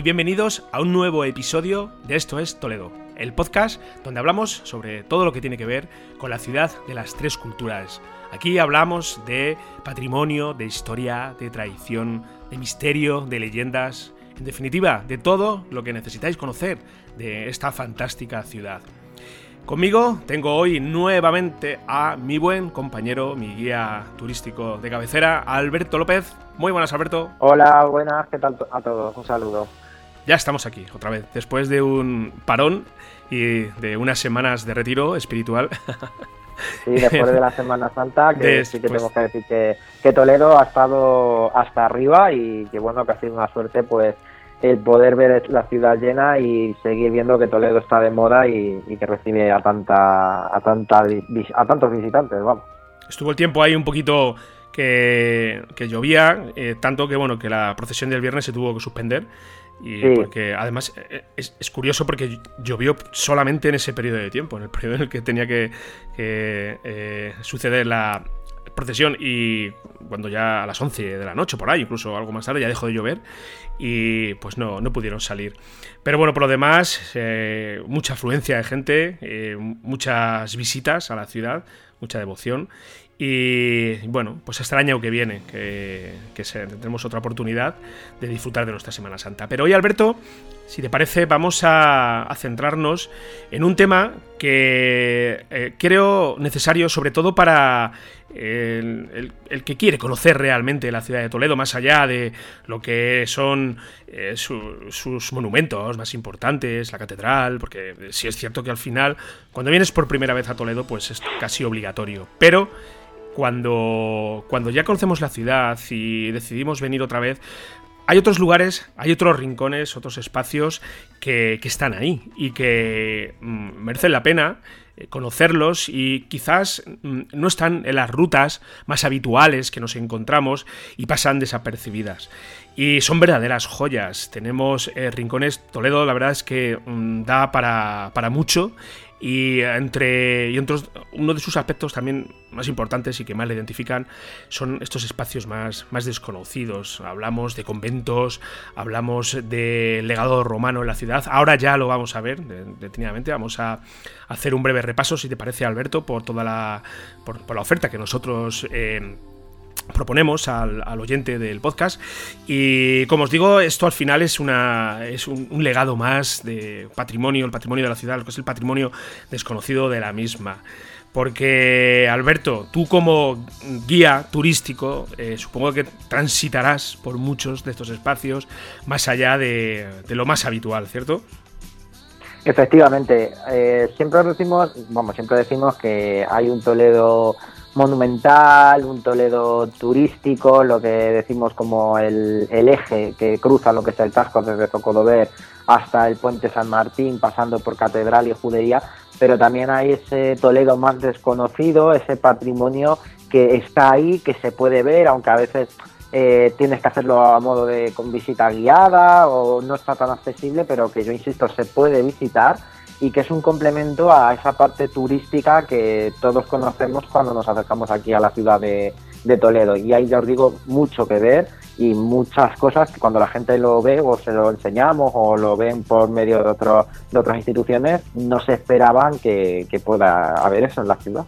Y bienvenidos a un nuevo episodio de Esto es Toledo, el podcast donde hablamos sobre todo lo que tiene que ver con la ciudad de las tres culturas. Aquí hablamos de patrimonio, de historia, de tradición, de misterio, de leyendas, en definitiva, de todo lo que necesitáis conocer de esta fantástica ciudad. Conmigo tengo hoy nuevamente a mi buen compañero, mi guía turístico de cabecera, Alberto López. Muy buenas, Alberto. Hola, buenas, ¿qué tal a todos? Un saludo. Ya estamos aquí, otra vez, después de un parón y de unas semanas de retiro espiritual. Sí, después de la Semana Santa, que sí que tengo que decir que, que Toledo ha estado hasta arriba y que bueno, que ha sido una suerte pues el poder ver la ciudad llena y seguir viendo que Toledo está de moda y, que recibe a tanta a tanta a tantos visitantes vamos. Estuvo el tiempo ahí un poquito que, llovía eh, tanto que bueno que la procesión del viernes se tuvo que suspender y porque además eh, es, curioso porque llovió solamente en ese periodo de tiempo en el periodo en el que tenía que, eh, suceder la procesión y cuando ya a las 11 de la noche, por ahí, incluso algo más tarde, ya dejó de llover y pues no, no pudieron salir. Pero bueno, por lo demás, eh, mucha afluencia de gente, eh, muchas visitas a la ciudad, mucha devoción y bueno, pues hasta el año que viene, que, tendremos otra oportunidad de disfrutar de nuestra Semana Santa. Pero hoy, Alberto, si te parece, vamos a, centrarnos en un tema que eh, creo necesario, sobre todo para el, que quiere conocer realmente la ciudad de Toledo, más allá de lo que son eh, sus monumentos más importantes, la catedral, porque sí es cierto que al final, cuando vienes por primera vez a Toledo, pues es casi obligatorio. Pero cuando, cuando ya conocemos la ciudad y decidimos venir otra vez, hay otros lugares, hay otros rincones, otros espacios que, están ahí y que mm, merecen la pena eh, conocerlos y quizás mm, no están en las rutas más habituales que nos encontramos y pasan desapercibidas. Y son verdaderas joyas. Tenemos eh, rincones, Toledo la verdad es que mm, da para, para mucho y entre y otros, uno de sus aspectos también más importantes y que más le identifican son estos espacios más, más desconocidos. Hablamos de conventos, hablamos de legado romano en la ciudad. Ahora ya lo vamos a ver detenidamente. Vamos a hacer un breve repaso, si te parece, Alberto, por toda la, por, la oferta que nosotros eh, proponemos al, oyente del podcast. Y como os digo, esto al final es, una, es un, legado más de patrimonio, el patrimonio de la ciudad, lo que es el patrimonio desconocido de la misma. Porque, Alberto, tú como guía turístico, eh, supongo que transitarás por muchos de estos espacios más allá de, lo más habitual, ¿cierto? Efectivamente, eh, siempre decimos, vamos, siempre decimos que hay un Toledo monumental, un Toledo turístico, lo que decimos como el, eje que cruza lo que es el Tasco desde Zocodover hasta el puente San Martín, pasando por Catedral y Judería, pero también hay ese Toledo más desconocido, ese patrimonio que está ahí, que se puede ver, aunque a veces eh, tienes que hacerlo a modo de con visita guiada o no está tan accesible, pero que yo insisto, se puede visitar y que es un complemento a esa parte turística que todos conocemos cuando nos acercamos aquí a la ciudad de, Toledo. Y ahí ya os digo mucho que ver y muchas cosas que cuando la gente lo ve o se lo enseñamos o lo ven por medio de, otro, de otras instituciones, no se esperaban que, pueda haber eso en la ciudad.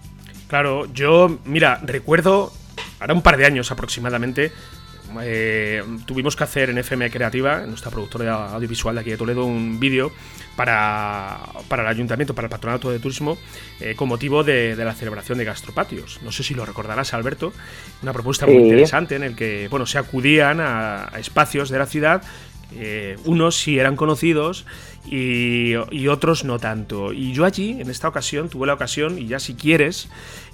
Claro, yo, mira, recuerdo, ahora un par de años aproximadamente, eh, tuvimos que hacer en FM Creativa, en nuestra productora audiovisual de aquí de Toledo, un vídeo para, el ayuntamiento, para el patronato de turismo, eh, con motivo de, la celebración de gastropatios. No sé si lo recordarás, Alberto, una propuesta muy interesante en el que bueno, se acudían a, espacios de la ciudad, eh, unos sí eran conocidos y, otros no tanto. Y yo allí, en esta ocasión, tuve la ocasión, y ya si quieres,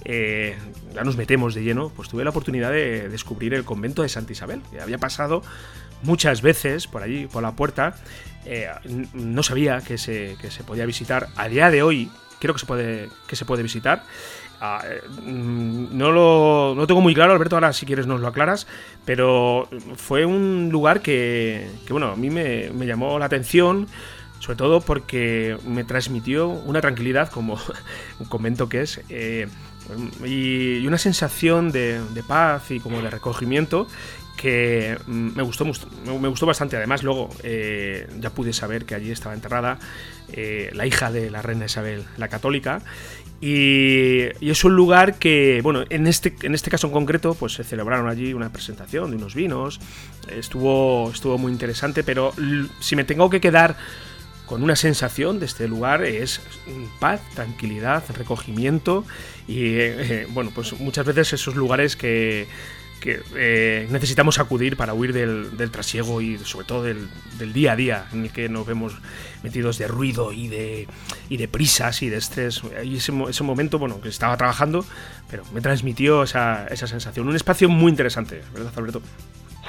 eh, ya nos metemos de lleno, pues tuve la oportunidad de descubrir el convento de Santa Isabel, que había pasado muchas veces por allí, por la puerta, eh, no sabía que se, se podía visitar. A día de hoy creo que se puede, que se puede visitar. Ah, eh, no lo no tengo muy claro, Alberto, ahora si quieres nos lo aclaras, pero fue un lugar que, bueno, a mí me, me, llamó la atención, sobre todo porque me transmitió una tranquilidad como un convento que es, eh, y, una sensación de, paz y como de recogimiento que mm, me gustó, me gustó bastante. Además, luego eh, ya pude saber que allí estaba enterrada la hija de la reina Isabel, la católica. Y, es un lugar que, bueno, en este, en este caso en concreto, pues se celebraron allí una presentación de unos vinos. Estuvo, estuvo muy interesante, pero si me tengo que quedar con una sensación de este lugar es paz, tranquilidad, recogimiento y eh, bueno, pues muchas veces esos lugares que que eh, necesitamos acudir para huir del, trasiego y sobre todo del, día a día en el que nos vemos metidos de ruido y de, y de prisas y de estrés. Y ese, ese momento, bueno, que estaba trabajando, pero me transmitió esa, esa sensación. Un espacio muy interesante, ¿verdad, Alberto?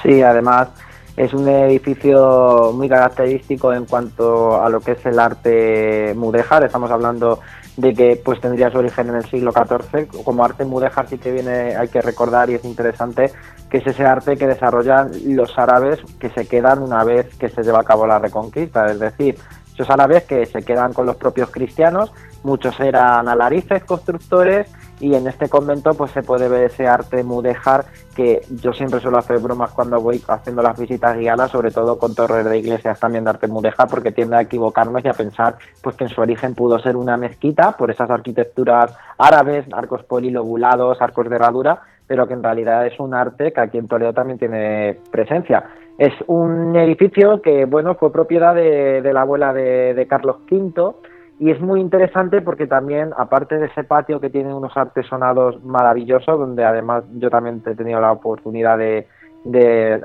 Sí, además es un edificio muy característico en cuanto a lo que es el arte mudéjar. Estamos hablando de que pues tendría su origen en el siglo XIV. Como arte mudéjar sí que viene, hay que recordar y es interesante que es ese arte que desarrollan los árabes que se quedan una vez que se lleva a cabo la reconquista, es decir, esos árabes que se quedan con los propios cristianos, muchos eran alarices, constructores, y en este convento pues se puede ver ese arte mudéjar que yo siempre suelo hacer bromas cuando voy haciendo las visitas guiadas, sobre todo con torres de iglesias también de arte mudéjar, porque tiende a equivocarnos y a pensar pues que en su origen pudo ser una mezquita por esas arquitecturas árabes, arcos polilobulados, arcos de herradura, pero que en realidad es un arte que aquí en Toledo también tiene presencia. Es un edificio que, bueno, fue propiedad de, la abuela de, de Carlos V, y es muy interesante porque también, aparte de ese patio que tiene unos artesonados maravillosos, donde además yo también he tenido la oportunidad de, de,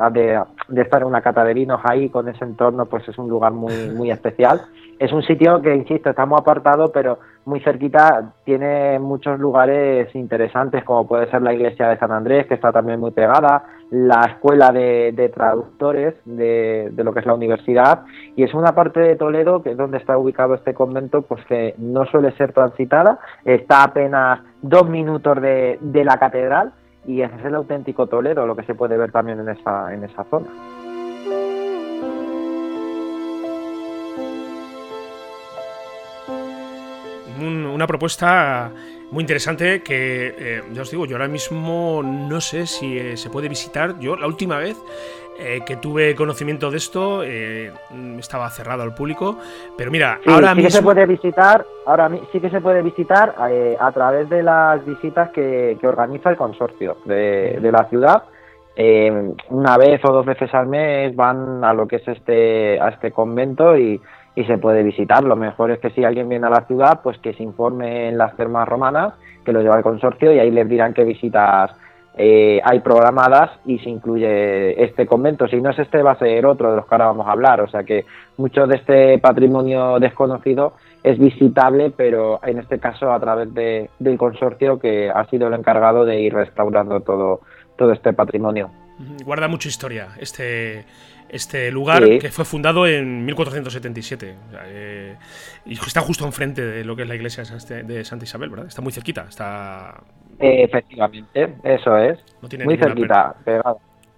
de, estar en una cata de vinos ahí con ese entorno, pues es un lugar muy, muy especial. Es un sitio que, insisto, está muy apartado, pero muy cerquita tiene muchos lugares interesantes, como puede ser la iglesia de San Andrés, que está también muy pegada, la escuela de, traductores de, lo que es la universidad, y es una parte de Toledo, que es donde está ubicado este convento, pues que no suele ser transitada, está apenas dos minutos de, de la catedral, y ese es el auténtico Toledo, lo que se puede ver también en esa, en esa zona. Una propuesta muy interesante que, eh, ya os digo, yo ahora mismo no sé si eh, se puede visitar. Yo la última vez eh, que tuve conocimiento de esto estaba cerrado al público, pero mira, ahora sí mismo... que se puede visitar, ahora sí que se puede visitar a través de las visitas que, organiza el consorcio de, de la ciudad. una vez o dos veces al mes van a lo que es este a este convento y y se puede visitar. Lo mejor es que si alguien viene a la ciudad, pues que se informe en las termas romanas, que lo lleva el consorcio y ahí les dirán qué visitas eh, hay programadas y se incluye este convento. Si no es este, va a ser otro de los que ahora vamos a hablar. O sea que mucho de este patrimonio desconocido es visitable, pero en este caso a través de, del consorcio que ha sido el encargado de ir restaurando todo, todo este patrimonio. Guarda mucha historia este, este lugar que fue fundado en 1477 eh, y está justo enfrente de lo que es la iglesia de Santa Isabel, ¿verdad? Está muy cerquita, está... efectivamente, eso es. muy cerquita,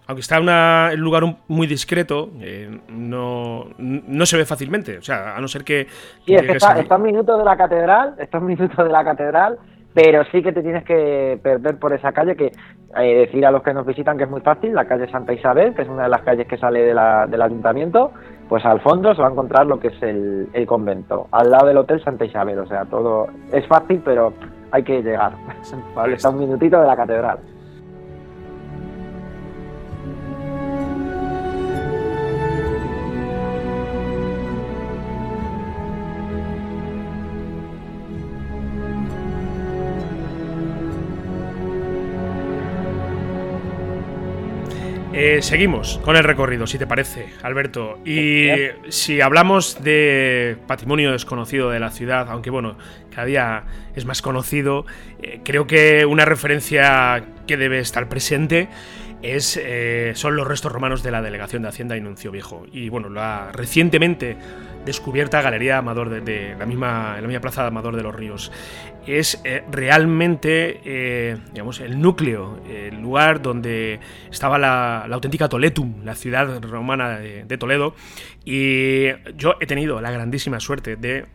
Aunque está en un lugar muy discreto, eh, no, no se ve fácilmente, o sea, a no ser que... Sí, está, está, un minuto de la catedral, está un minuto de la catedral pero sí que te tienes que perder por esa calle que eh, decir a los que nos visitan que es muy fácil, la calle Santa Isabel, que es una de las calles que sale del ayuntamiento, pues al fondo se va a encontrar lo que es el, el convento, al lado del Hotel Santa Isabel, o sea, todo es fácil, pero hay que llegar. Está un minutito de la catedral. Eh, seguimos con el recorrido, si te parece, Alberto. Y si hablamos de patrimonio desconocido de la ciudad, aunque bueno, cada día es más conocido, eh, creo que una referencia que debe estar presente es, eh, son los restos romanos de la delegación de Hacienda y Nuncio Viejo. Y bueno, la recientemente descubierta Galería Amador de, la misma, la misma plaza Amador de los Ríos. Es eh, realmente, eh, digamos, el núcleo, el lugar donde estaba la, auténtica Toletum, la ciudad romana de Toledo. Y yo he tenido la grandísima suerte de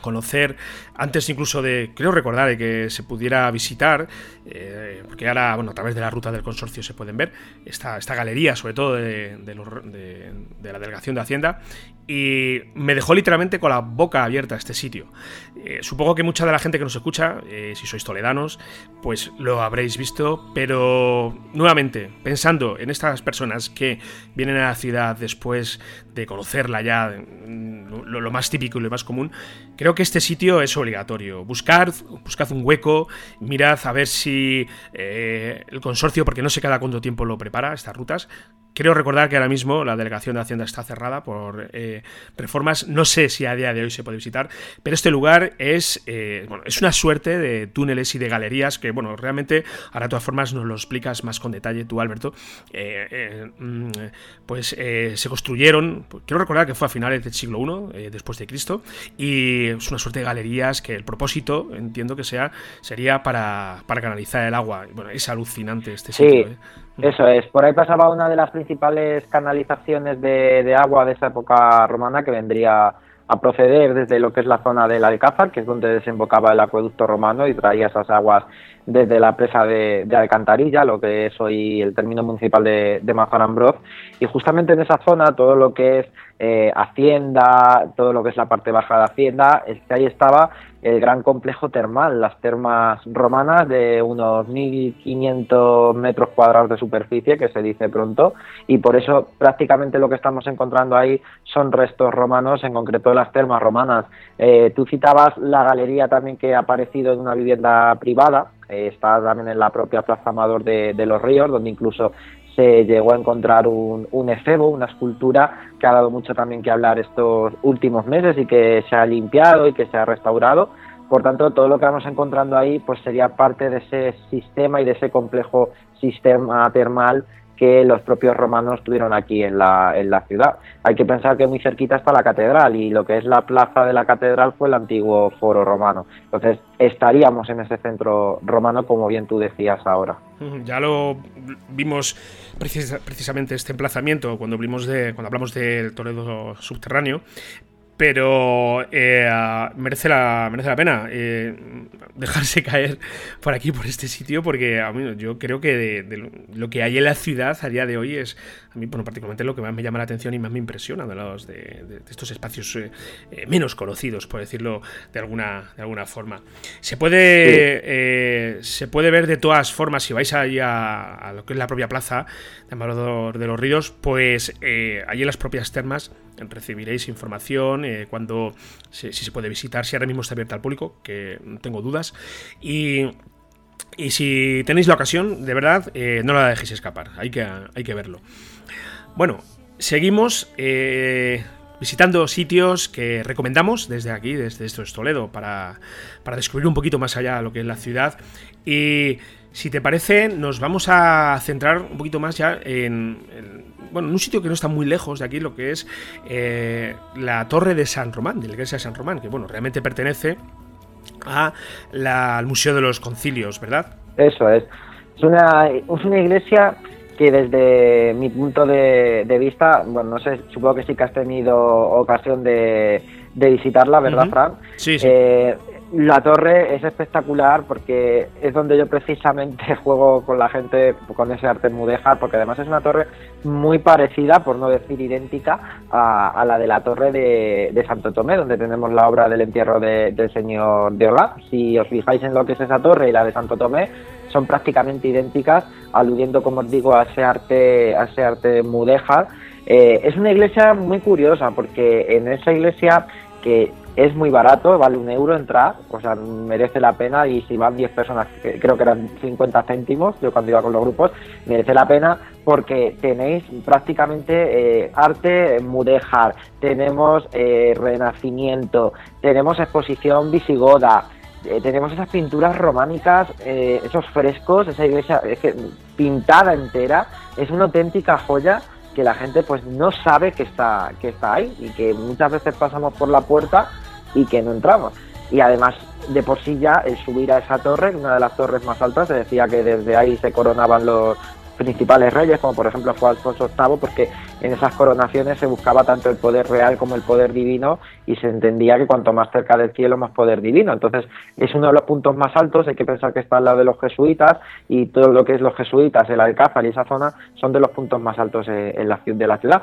conocer antes incluso de, creo recordar, de que se pudiera visitar, eh, porque ahora, bueno, a través de la ruta del consorcio se pueden ver, esta, esta galería, sobre todo de, la delegación de Hacienda, y me dejó literalmente con la boca abierta este sitio. Eh, supongo que mucha de la gente que nos escucha, eh, si sois toledanos, pues lo habréis visto, pero nuevamente, pensando en estas personas que vienen a la ciudad después de conocerla ya, lo, lo más típico y lo más común, creo que este sitio es obligatorio. Buscar, buscad un hueco, mirad a ver si eh, el consorcio, porque no sé cada cuánto tiempo lo prepara, estas rutas, Creo recordar que ahora mismo la delegación de Hacienda está cerrada por eh, reformas. No sé si a día de hoy se puede visitar, pero este lugar es, eh, bueno, es una suerte de túneles y de galerías que, bueno, realmente, ahora de todas formas nos lo explicas más con detalle tú, Alberto. Eh, mm, pues se construyeron, quiero recordar que fue a finales del siglo I, después de Cristo, y es una suerte de galerías que el propósito, entiendo que sea, sería para, para canalizar el agua. Bueno, es alucinante este sitio. Eso es, por ahí pasaba una de las principales canalizaciones de, agua de esa época romana que vendría a proceder desde lo que es la zona del Alcázar, que es donde desembocaba el acueducto romano y traía esas aguas desde la presa de, Alcantarilla, lo que es hoy el término municipal de, de y justamente en esa zona todo lo que es eh, Hacienda, todo lo que es la parte baja de Hacienda, es que ahí estaba el gran complejo termal, las termas romanas de unos 1.500 metros cuadrados de superficie, que se dice pronto, y por eso prácticamente lo que estamos encontrando ahí son restos romanos, en concreto las termas romanas. Eh, tú citabas la galería también que ha aparecido en una vivienda privada, eh, está también en la propia Plaza Amador de los Ríos, donde incluso se llegó a encontrar un, un efebo, una escultura que ha dado mucho también que hablar estos últimos meses y que se ha limpiado y que se ha restaurado. Por tanto, todo lo que vamos encontrando ahí pues sería parte de ese sistema y de ese complejo sistema termal que los propios romanos tuvieron aquí en la, en la ciudad. Hay que pensar que muy cerquita está la catedral y lo que es la plaza de la catedral fue el antiguo foro romano. Entonces estaríamos en ese centro romano como bien tú decías ahora. Ya lo vimos precisamente este emplazamiento cuando hablamos, de, cuando hablamos del Toledo subterráneo, pero eh, merece, la, merece la pena eh, dejarse caer por aquí, por este sitio, porque a mí, yo creo que de, lo que hay en la ciudad a día de hoy es, a mí, bueno, particularmente lo que más me llama la atención y más me impresiona de, los, de, estos espacios eh, menos conocidos, por decirlo de alguna, de alguna forma. Se puede, se puede ver de todas formas, si vais ahí a, lo que es la propia plaza de Amador de los Ríos, pues allí en las propias termas recibiréis información eh, cuando si, se puede visitar, si ahora mismo está abierta al público, que tengo dudas. Y, y si tenéis la ocasión, de verdad, eh, no la dejéis escapar, hay que, hay que verlo. Bueno, seguimos eh, visitando sitios que recomendamos desde aquí, desde esto es Toledo, para, para descubrir un poquito más allá lo que es la ciudad. Y si te parece, nos vamos a centrar un poquito más ya en, bueno, en un sitio que no está muy lejos de aquí, lo que es eh, la Torre de San Román, de la iglesia de San Román, que bueno, realmente pertenece a al Museo de los Concilios, ¿verdad? Eso es. Es una, es una iglesia que desde mi punto de, vista, bueno, no sé, supongo que sí que has tenido ocasión de, visitarla, ¿verdad, Fran? Sí, sí. Eh, La torre es espectacular porque es donde yo precisamente juego con la gente con ese arte mudéjar, porque además es una torre muy parecida, por no decir idéntica, a, la de la torre de, Santo Tomé, donde tenemos la obra del entierro del señor de Olá. Si os fijáis en lo que es esa torre y la de Santo Tomé, son prácticamente idénticas, aludiendo, como os digo, a ese arte, a ese arte mudéjar. Eh, es una iglesia muy curiosa porque en esa iglesia que es muy barato, vale un euro entrar, o sea, merece la pena y si van 10 personas, creo que eran 50 céntimos, yo cuando iba con los grupos, merece la pena porque tenéis prácticamente eh, arte mudéjar, tenemos eh, renacimiento, tenemos exposición visigoda, eh, tenemos esas pinturas románicas, esos frescos, esa iglesia pintada entera, es una auténtica joya que la gente pues no sabe que está, que está ahí y que muchas veces pasamos por la puerta y que no entramos. Y además, de por sí ya, el subir a esa torre, una de las torres más altas, se decía que desde ahí se coronaban los, principales reyes, como por ejemplo fue Alfonso VIII, porque en esas coronaciones se buscaba tanto el poder real como el poder divino y se entendía que cuanto más cerca del cielo, más poder divino. Entonces, es uno de los puntos más altos, hay que pensar que está al lado de los jesuitas y todo lo que es los jesuitas, el Alcázar y esa zona son de los puntos más altos eh, en la, de la ciudad.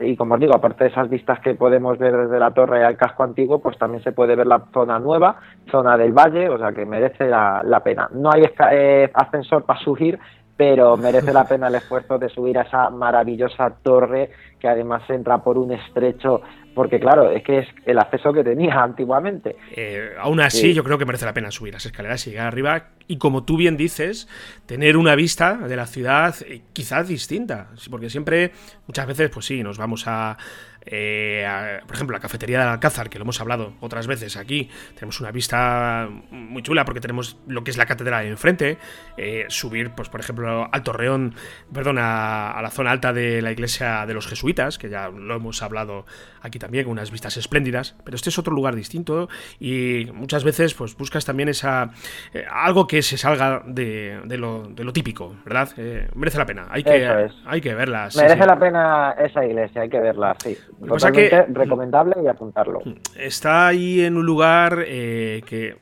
Y como os digo, aparte de esas vistas que podemos ver desde la torre al casco antiguo, pues también se puede ver la zona nueva, zona del valle, o sea que merece la, pena. No hay eh, ascensor para subir, pero merece la pena el esfuerzo de subir a esa maravillosa torre que además entra por un estrecho, porque claro, es que es el acceso que tenía antiguamente. Eh, aún así, yo creo que merece la pena subir las escaleras y llegar arriba y como tú bien dices, tener una vista de la ciudad eh, quizás distinta, porque siempre, muchas veces, pues sí, nos vamos a eh, por ejemplo, la cafetería del Alcázar, que lo hemos hablado otras veces aquí, tenemos una vista muy chula porque tenemos lo que es la catedral enfrente. Eh, subir, pues por ejemplo, al Torreón, perdón, a, la zona alta de la iglesia de los jesuitas, que ya lo hemos hablado aquí también, con unas vistas espléndidas. Pero este es otro lugar distinto y muchas veces pues buscas también esa eh, algo que se salga de, lo, típico, ¿verdad? merece la pena, hay que, hay que verla. merece la pena esa iglesia, hay que verla, sí. Totalmente que, recomendable y apuntarlo. Está ahí en un lugar eh, que,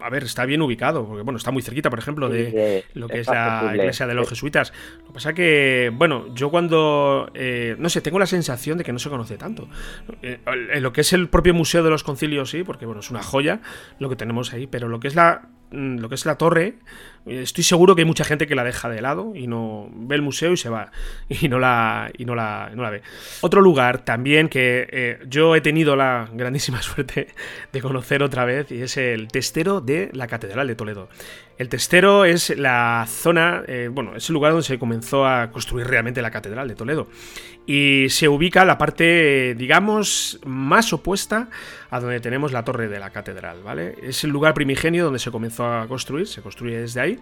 a ver, está bien ubicado, porque bueno, está muy cerquita, por ejemplo, de lo que es la iglesia de los jesuitas. Lo que pasa que, bueno, yo cuando, eh, no sé, tengo la sensación de que no se conoce tanto. Eh, en lo que es el propio Museo de los Concilios, sí, porque bueno, es una joya lo que tenemos ahí, pero lo que es la Mm, lo que es la torre, estoy seguro que hay mucha gente que la deja de lado y no ve el museo y se va y no la, y no la, no la ve. Otro lugar también que eh, yo he tenido la grandísima suerte de conocer otra vez y es el testero de la Catedral de Toledo. El testero es la zona, eh, bueno, es el lugar donde se comenzó a construir realmente la Catedral de Toledo. Y se ubica la parte, digamos, más opuesta a donde tenemos la torre de la catedral, ¿vale? Es el lugar primigenio donde se comenzó a construir, se construye desde ahí,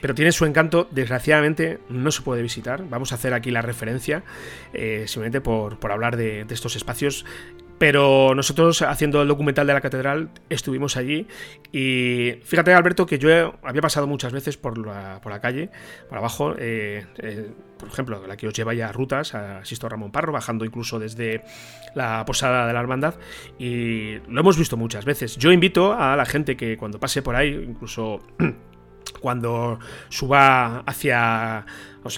pero tiene su encanto, desgraciadamente no se puede visitar. Vamos a hacer aquí la referencia, eh, simplemente por, hablar de, de estos espacios pero nosotros haciendo el documental de la catedral estuvimos allí y fíjate Alberto que yo había pasado muchas veces por la, por la calle, por abajo, eh, eh, por ejemplo, la que os lleva ya a rutas, a Sisto Ramón Parro, bajando incluso desde la posada de la hermandad y lo hemos visto muchas veces. Yo invito a la gente que cuando pase por ahí, incluso cuando suba hacia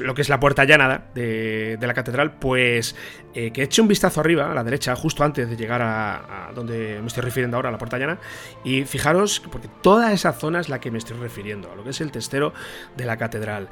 lo que es la puerta llana de, la catedral, pues eh, que eche un vistazo arriba, a la derecha, justo antes de llegar a, donde me estoy refiriendo ahora, a la puerta llana, y fijaros, porque toda esa zona es la que me estoy refiriendo, a lo que es el testero de la catedral.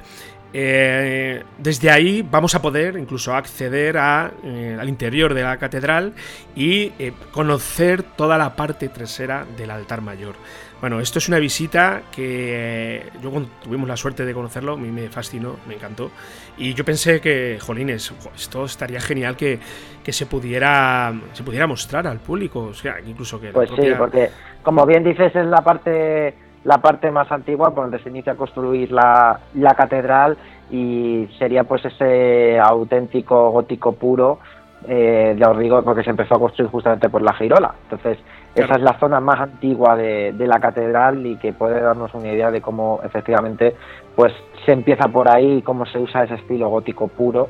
Eh, desde ahí vamos a poder incluso acceder eh, al interior de la catedral y conocer toda la parte trasera del altar mayor. Bueno, esto es una visita que eh, yo cuando tuvimos la suerte de conocerlo, a mí me fascinó, me encantó. Y yo pensé que, jolines, esto estaría genial que, se pudiera se pudiera mostrar al público, o sea, incluso que... Pues sí, porque como bien dices, es la parte la parte más antigua por donde se inicia a construir la, la catedral y sería pues ese auténtico gótico puro eh, ya os digo, porque se empezó a construir justamente por la Girola. Entonces, esa es la zona más antigua de, la catedral y que puede darnos una idea de cómo efectivamente pues se empieza por ahí y cómo se usa ese estilo gótico puro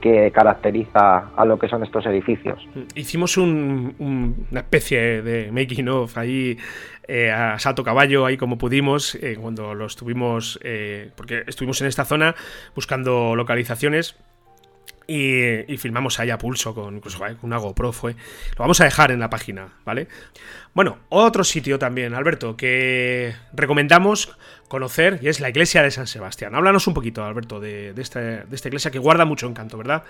que caracteriza a lo que son estos edificios. Hicimos una especie de making of ahí eh, a salto caballo, ahí como pudimos, eh, cuando lo estuvimos, eh, porque estuvimos en esta zona buscando localizaciones y, filmamos ahí a pulso con, una GoPro fue. Lo vamos a dejar en la página, ¿vale? Bueno, otro sitio también, Alberto, que recomendamos conocer y es la iglesia de San Sebastián. Háblanos un poquito, Alberto, de, esta, de esta iglesia que guarda mucho encanto, ¿verdad?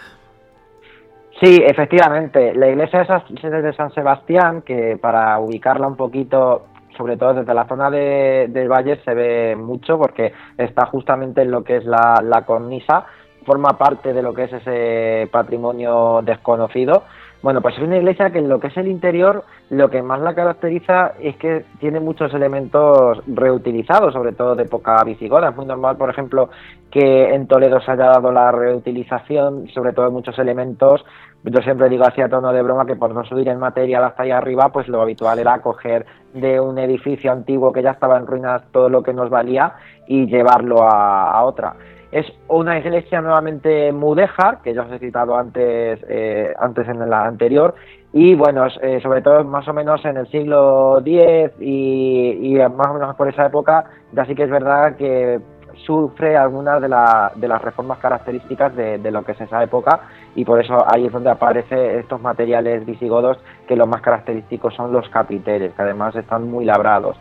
Sí, efectivamente. La iglesia de San Sebastián, que para ubicarla un poquito, sobre todo desde la zona de, del valle, se ve mucho porque está justamente en lo que es la cornisa forma parte de lo que es ese patrimonio desconocido. Bueno, pues es una iglesia que en lo que es el interior, lo que más la caracteriza es que tiene muchos elementos reutilizados, sobre todo de época visigoda. Es muy normal, por ejemplo, que en Toledo se haya dado la reutilización, sobre todo de muchos elementos. Yo siempre digo así a tono de broma que por no subir en material hasta allá arriba, pues lo habitual era coger de un edificio antiguo que ya estaba en ruinas todo lo que nos valía y llevarlo a otra. Es una iglesia nuevamente mudéjar, que ya os he citado antes, eh, antes en la anterior, y bueno, eh, sobre todo más o menos en el siglo X y, más o menos por esa época, ya sí que es verdad que sufre algunas de, de las reformas características de, lo que es esa época y por eso ahí es donde aparecen estos materiales visigodos que los más característicos son los capiteles, que además están muy labrados.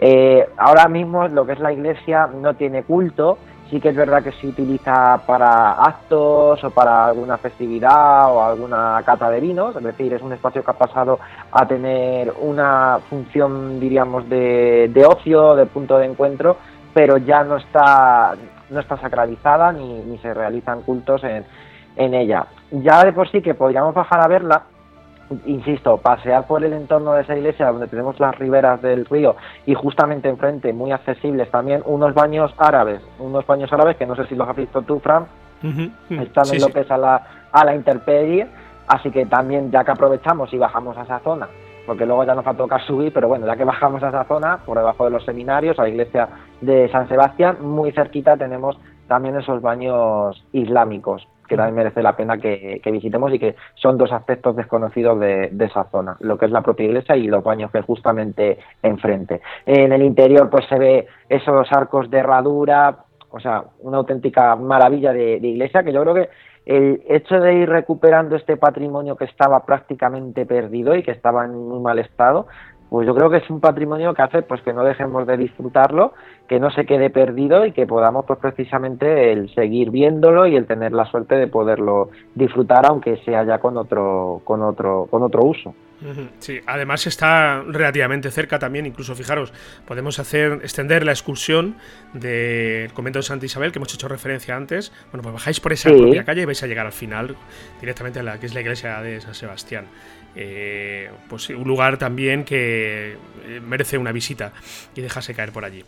Eh, ahora mismo lo que es la iglesia no tiene culto, sí que es verdad que se utiliza para actos o para alguna festividad o alguna cata de vinos, es decir, es un espacio que ha pasado a tener una función, diríamos, de, ocio, de punto de encuentro, pero ya no está, no está sacralizada ni, ni se realizan cultos en, en ella. Ya de por sí que podríamos bajar a verla, insisto, pasear por el entorno de esa iglesia donde tenemos las riberas del río y justamente enfrente, muy accesibles también, unos baños árabes, unos baños árabes que no sé si los has visto tú, Fran, están en lo que es a la, a la así que también ya que aprovechamos y bajamos a esa zona, porque luego ya nos va a tocar subir, pero bueno, ya que bajamos a esa zona, por debajo de los seminarios, a la iglesia de San Sebastián, muy cerquita tenemos también esos baños islámicos que también merece la pena que, visitemos y que son dos aspectos desconocidos de, esa zona, lo que es la propia iglesia y los baños que justamente enfrente. En el interior pues se ve esos arcos de herradura, o sea, una auténtica maravilla de iglesia que yo creo que el hecho de ir recuperando este patrimonio que estaba prácticamente perdido y que estaba en muy mal estado, pues yo creo que es un patrimonio que hace pues que no dejemos de disfrutarlo, que no se quede perdido y que podamos pues precisamente el seguir viéndolo y el tener la suerte de poderlo disfrutar aunque sea ya con otro con otro con otro uso. Sí, además está relativamente cerca también, incluso fijaros, podemos hacer extender la excursión del convento de Santa Isabel, que hemos hecho referencia antes. Bueno, pues bajáis por esa propia calle y vais a llegar al final directamente a la que es la iglesia de San Sebastián. Eh, pues un lugar también que eh, merece una visita y dejarse caer por allí.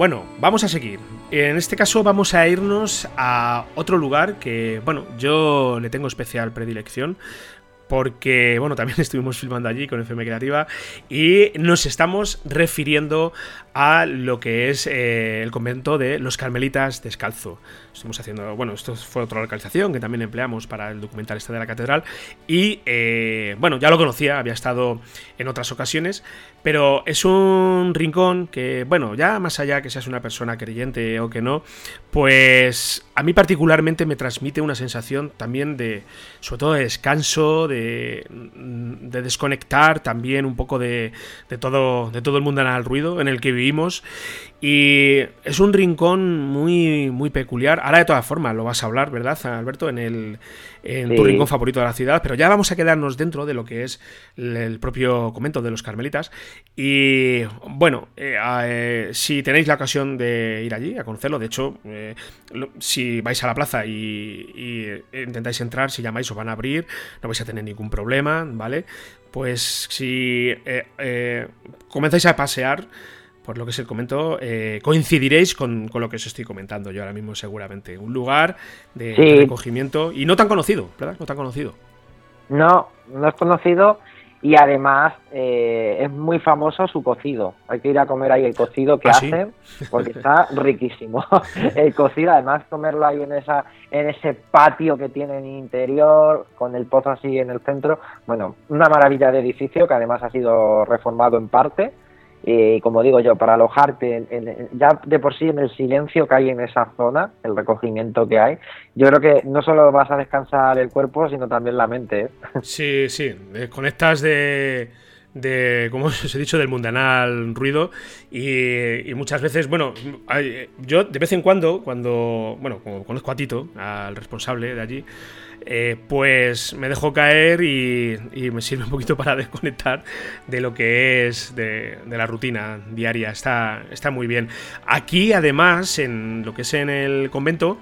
Bueno, vamos a seguir. En este caso vamos a irnos a otro lugar que, bueno, yo le tengo especial predilección porque, bueno, también estuvimos filmando allí con FM Creativa y nos estamos refiriendo a lo que es eh, el convento de los Carmelitas Descalzo. Estuvimos haciendo, bueno, esto fue otra localización que también empleamos para el documental este de la catedral y, eh, bueno, ya lo conocía, había estado en otras ocasiones, pero es un rincón que, bueno, ya más allá que seas una persona creyente o que no, pues a mí particularmente me transmite una sensación también de, sobre todo de descanso, de, de desconectar también un poco de, de, todo, de todo el mundo al ruido en el que vivimos. Y es un rincón muy, muy peculiar. Ahora de todas formas lo vas a hablar, ¿verdad, Alberto? En, el, en tu rincón favorito de la ciudad. Pero ya vamos a quedarnos dentro de lo que es el propio convento de los carmelitas. Y bueno, eh, eh, si tenéis la ocasión de ir allí a conocerlo, de hecho, eh, si vais a la plaza y, intentáis entrar, si llamáis os van a abrir, no vais a tener ningún problema, ¿vale? Pues si comenzáis a pasear, por lo que se comento, eh, coincidiréis con, lo que os estoy comentando yo ahora mismo seguramente. Un lugar de, recogimiento y no tan conocido, ¿verdad? No tan conocido. No, no es conocido y además eh, es muy famoso su cocido. Hay que ir a comer ahí el cocido que ¿Ah, hacen porque está riquísimo. el cocido, además comerlo ahí en esa en ese patio que tiene en interior con el pozo así en el centro. Bueno, una maravilla de edificio que además ha sido reformado en parte y como digo yo, para alojarte ya de por sí en el silencio que hay en esa zona, el recogimiento que hay, yo creo que no solo vas a descansar el cuerpo, sino también la mente. ¿eh? Sí, sí, desconectas de, de, como os he dicho, del mundanal ruido y, muchas veces, bueno, yo de vez en cuando, cuando, bueno, como conozco a Tito, al responsable de allí, eh, pues me dejo caer y, me sirve un poquito para desconectar de lo que es de, la rutina diaria. Está, está muy bien. Aquí, además, en lo que es en el convento,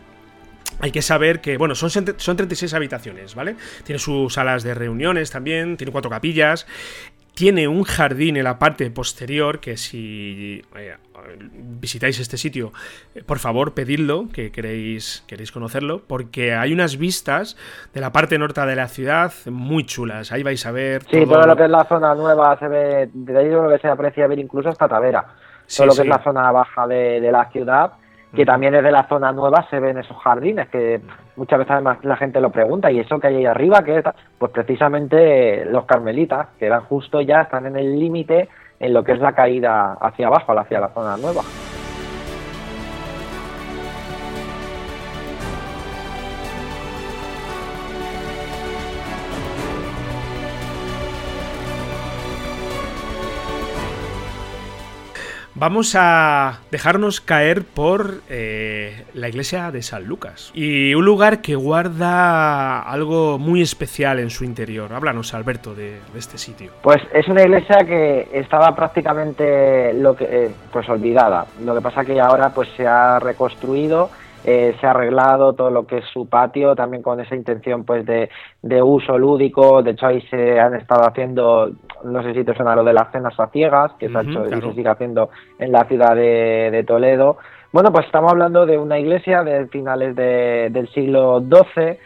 hay que saber que, bueno, son, son 36 habitaciones, ¿vale? Tiene sus salas de reuniones también, tiene cuatro capillas tiene un jardín en la parte posterior que si eh, visitáis este sitio, eh, por favor pedidlo, que queréis, queréis conocerlo, porque hay unas vistas de la parte norte de la ciudad muy chulas. Ahí vais a ver. Sí, todo, lo que es la zona nueva se ve, de ahí lo que se aprecia ver incluso hasta Tavera. todo lo que es la zona baja de la ciudad que también es de la zona nueva, se ven esos jardines, que muchas veces además la gente lo pregunta, ¿y eso que hay ahí arriba? que Pues precisamente los carmelitas, que eran justo ya, están en el límite en lo que es la caída hacia abajo, hacia la zona nueva. Vamos a dejarnos caer por eh, la iglesia de San Lucas. Y un lugar que guarda algo muy especial en su interior. Háblanos, Alberto, de, este sitio. Pues es una iglesia que estaba prácticamente lo que, eh, pues olvidada. Lo que pasa que ahora pues se ha reconstruido eh, se ha arreglado todo lo que es su patio, también con esa intención pues de, de, uso lúdico, de hecho ahí se han estado haciendo, no sé si te suena lo de las cenas a ciegas, que se ha hecho y se sigue haciendo en la ciudad de, Toledo. Bueno, pues estamos hablando de una iglesia de finales del siglo XII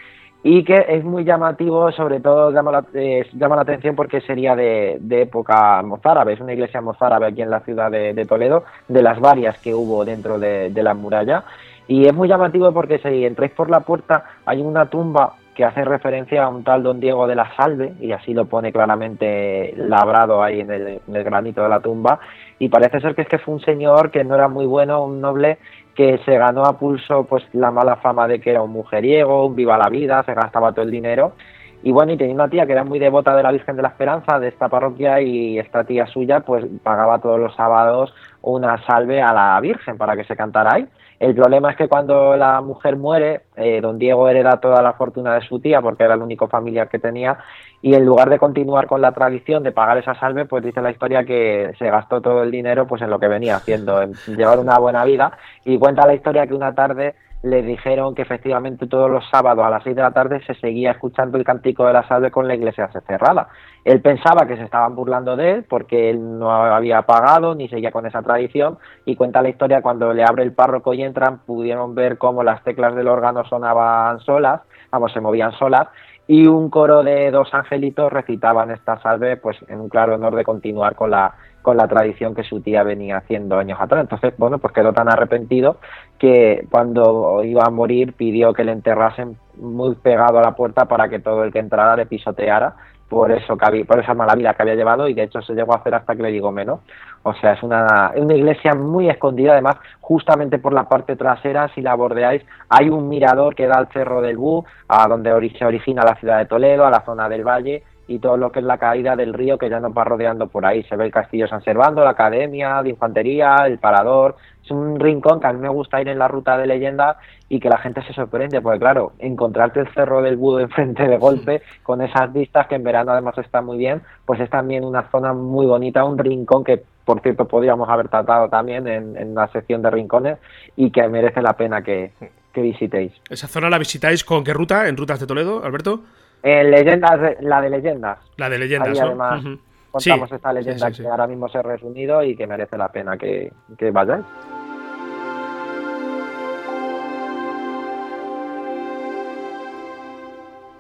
y que es muy llamativo, sobre todo llama la, eh, llama la atención porque sería de, época mozárabe, es una iglesia mozárabe aquí en la ciudad de, Toledo, de las varias que hubo dentro de, de la muralla. Y es muy llamativo porque si entráis por la puerta hay una tumba que hace referencia a un tal don Diego de la Salve, y así lo pone claramente labrado ahí en el, granito de la tumba, y parece ser que es que fue un señor que no era muy bueno, un noble que se ganó a pulso pues la mala fama de que era un mujeriego, un viva la vida, se gastaba todo el dinero, y bueno, y tenía una tía que era muy devota de la Virgen de la Esperanza de esta parroquia y esta tía suya pues pagaba todos los sábados una salve a la Virgen para que se cantara ahí. El problema es que cuando la mujer muere, eh, don Diego hereda toda la fortuna de su tía porque era el único familiar que tenía y en lugar de continuar con la tradición de pagar esa salve, pues dice la historia que se gastó todo el dinero pues en lo que venía haciendo, en llevar una buena vida. Y cuenta la historia que una tarde le dijeron que efectivamente todos los sábados a las seis de la tarde se seguía escuchando el cántico de la salve con la iglesia cerrada. Él pensaba que se estaban burlando de él porque él no había pagado ni seguía con esa tradición y cuenta la historia cuando le abre el párroco y entran pudieron ver cómo las teclas del órgano sonaban solas, vamos, se movían solas y un coro de dos angelitos recitaban esta salve pues en un claro honor de continuar con la con la tradición que su tía venía haciendo años atrás. Entonces, bueno, pues quedó tan arrepentido que cuando iba a morir pidió que le enterrasen muy pegado a la puerta para que todo el que entrara le pisoteara por eso que por esa mala vida que había llevado y de hecho se llegó a hacer hasta que le digo menos. O sea, es una, una iglesia muy escondida, además, justamente por la parte trasera, si la bordeáis, hay un mirador que da al Cerro del Bú, a donde se origina la ciudad de Toledo, a la zona del valle, y todo lo que es la caída del río que ya nos va rodeando por ahí. Se ve el castillo San Servando, la academia de infantería, el parador. Es un rincón que a mí me gusta ir en la ruta de leyenda y que la gente se sorprende, porque claro, encontrarte el cerro del Budo enfrente de golpe con esas vistas que en verano además está muy bien, pues es también una zona muy bonita, un rincón que por cierto podríamos haber tratado también en, en la sección de rincones y que merece la pena que, que visitéis. ¿Esa zona la visitáis con qué ruta? ¿En rutas de Toledo, Alberto? En leyendas, la de leyendas. La de leyendas, además, contamos esta leyenda que ahora mismo se ha resumido y que merece la pena que, que vayáis.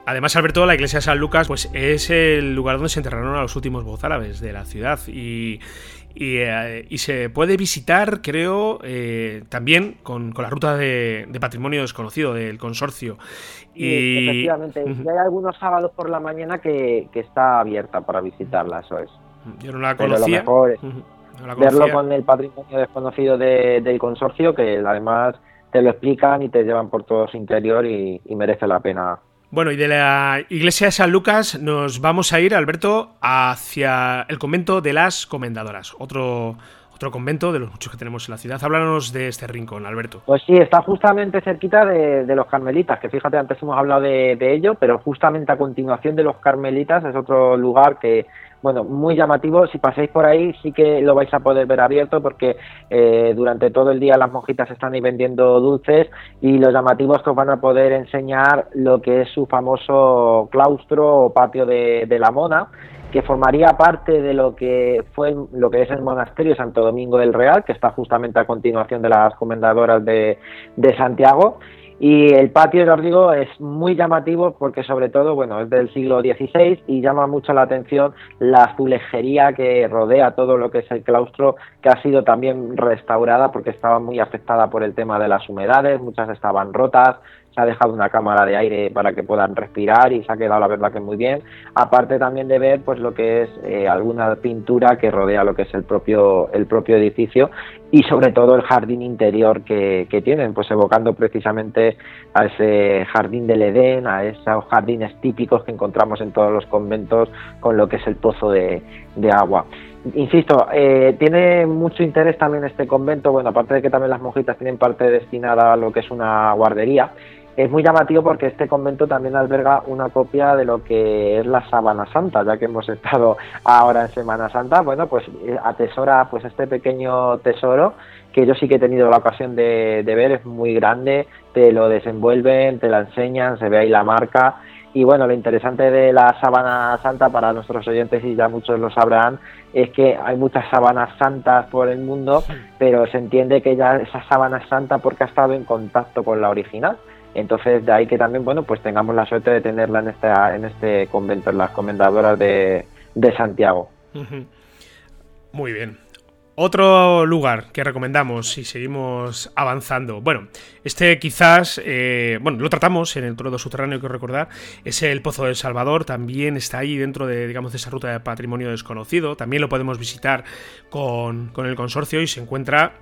Además, Alberto, la iglesia de San Lucas pues, es el lugar donde se enterraron a los últimos árabes de la ciudad. Y, eh, y, se puede visitar, creo, eh, también con, la ruta de, patrimonio desconocido del consorcio. Y... efectivamente, hay algunos sábados por la mañana que, está abierta para visitarla, eso es. Yo no la conocía. verlo con el patrimonio desconocido del consorcio, que además te lo explican y te llevan por todo su interior y merece la pena bueno, y de la iglesia de San Lucas nos vamos a ir, Alberto, hacia el convento de las comendadoras, otro, otro convento de los muchos que tenemos en la ciudad. Háblanos de este rincón, Alberto. Pues sí, está justamente cerquita de, los carmelitas, que fíjate, antes hemos hablado de, de, ello, pero justamente a continuación de los carmelitas es otro lugar que bueno, muy llamativo. Si pasáis por ahí, sí que lo vais a poder ver abierto porque eh, durante todo el día las monjitas están ahí vendiendo dulces y los llamativos que os van a poder enseñar lo que es su famoso claustro o patio de, la mona que formaría parte de lo que fue lo que es el monasterio Santo Domingo del Real, que está justamente a continuación de las comendadoras de, de Santiago y el patio, ya os digo, es muy llamativo porque sobre todo, bueno, es del siglo XVI y llama mucho la atención la azulejería que rodea todo lo que es el claustro, que ha sido también restaurada porque estaba muy afectada por el tema de las humedades, muchas estaban rotas, se ha dejado una cámara de aire para que puedan respirar y se ha quedado la verdad que muy bien. Aparte también de ver pues lo que es eh, alguna pintura que rodea lo que es el propio, el propio edificio y sobre todo el jardín interior que, tienen, pues evocando precisamente a ese jardín del Edén, a esos jardines típicos que encontramos en todos los conventos con lo que es el pozo de, agua. Insisto, eh, tiene mucho interés también este convento, bueno, aparte de que también las monjitas tienen parte destinada a lo que es una guardería, es muy llamativo porque este convento también alberga una copia de lo que es la Sábana Santa, ya que hemos estado ahora en Semana Santa, bueno, pues eh, atesora pues este pequeño tesoro que yo sí que he tenido la ocasión de, ver, es muy grande, te lo desenvuelven, te la enseñan, se ve ahí la marca. Y bueno, lo interesante de la sábana santa para nuestros oyentes, y ya muchos lo sabrán, es que hay muchas sábanas santas por el mundo, pero se entiende que ya esa sábana santa porque ha estado en contacto con la original. Entonces, de ahí que también, bueno, pues tengamos la suerte de tenerla en este, en este convento, en las comendadoras de, Santiago. Muy bien. Otro lugar que recomendamos si seguimos avanzando. Bueno, este quizás, eh, bueno, lo tratamos en el trono subterráneo, que recordar, es el Pozo del Salvador, también está ahí dentro de, digamos, de esa ruta de patrimonio desconocido, también lo podemos visitar con, con el consorcio y se encuentra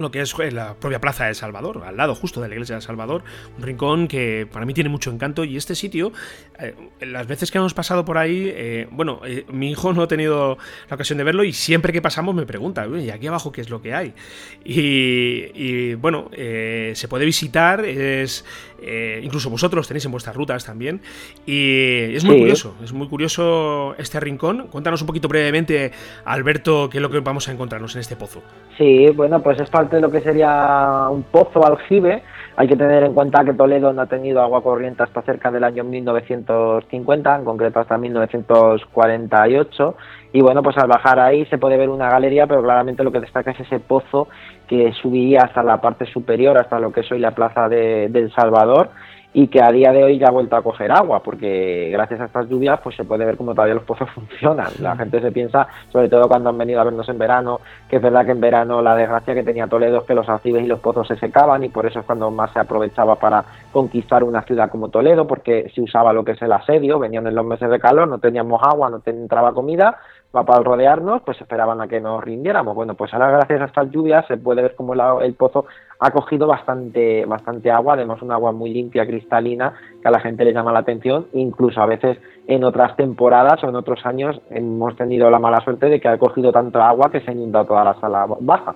lo que es eh, la propia plaza de Salvador, al lado justo de la iglesia de Salvador, un rincón que para mí tiene mucho encanto y este sitio, eh, las veces que hemos pasado por ahí, eh, bueno, mi hijo no ha tenido la ocasión de verlo y siempre que pasamos me pregunta, ¿y aquí abajo qué es lo que hay? Y, bueno, se puede visitar, es incluso vosotros tenéis en vuestras rutas también y es muy curioso, es muy curioso este rincón. Cuéntanos un poquito brevemente, Alberto, qué es lo que vamos a encontrarnos en este pozo. Sí, bueno, pues es para de lo que sería un pozo aljibe. Hay que tener en cuenta que Toledo no ha tenido agua corriente hasta cerca del año 1950, en concreto hasta 1948. Y bueno, pues al bajar ahí se puede ver una galería, pero claramente lo que destaca es ese pozo que subía hasta la parte superior, hasta lo que es hoy la plaza de, del Salvador y que a día de hoy ya ha vuelto a coger agua, porque gracias a estas lluvias pues se puede ver cómo todavía los pozos funcionan. La gente se piensa, sobre todo cuando han venido a vernos en verano, que es verdad que en verano la desgracia que tenía Toledo es que los alcibes y los pozos se secaban y por eso es cuando más se aprovechaba para conquistar una ciudad como Toledo, porque se usaba lo que es el asedio, venían en los meses de calor, no teníamos agua, no entraba comida, para rodearnos, pues esperaban a que nos rindiéramos. Bueno, pues ahora gracias a estas lluvias se puede ver cómo el pozo ha cogido bastante, bastante agua, además un agua muy limpia, cristalina, que a la gente le llama la atención, incluso a veces en otras temporadas o en otros años hemos tenido la mala suerte de que ha cogido tanta agua que se ha inundado toda la sala baja